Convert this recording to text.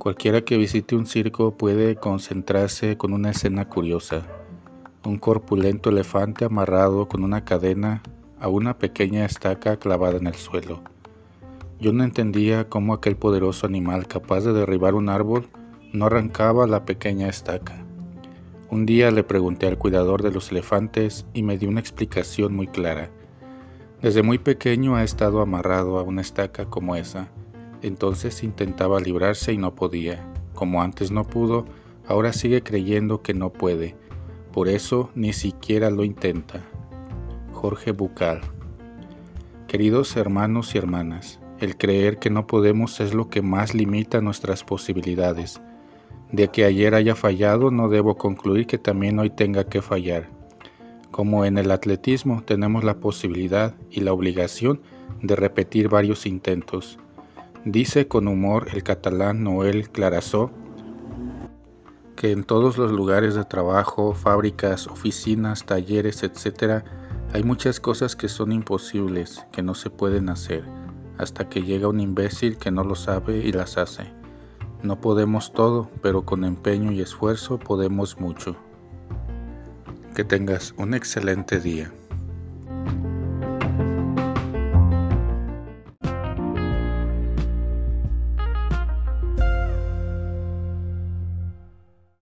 Cualquiera que visite un circo puede concentrarse con una escena curiosa. Un corpulento elefante amarrado con una cadena a una pequeña estaca clavada en el suelo. Yo no entendía cómo aquel poderoso animal capaz de derribar un árbol no arrancaba la pequeña estaca. Un día le pregunté al cuidador de los elefantes y me dio una explicación muy clara. Desde muy pequeño ha estado amarrado a una estaca como esa entonces intentaba librarse y no podía. Como antes no pudo, ahora sigue creyendo que no puede. Por eso ni siquiera lo intenta. Jorge Bucal. Queridos hermanos y hermanas, el creer que no podemos es lo que más limita nuestras posibilidades. De que ayer haya fallado no debo concluir que también hoy tenga que fallar. Como en el atletismo tenemos la posibilidad y la obligación de repetir varios intentos Dice con humor el catalán Noel Clarasó que en todos los lugares de trabajo, fábricas, oficinas, talleres, etc., hay muchas cosas que son imposibles, que no se pueden hacer, hasta que llega un imbécil que no lo sabe y las hace. No podemos todo, pero con empeño y esfuerzo podemos mucho. Que tengas un excelente día.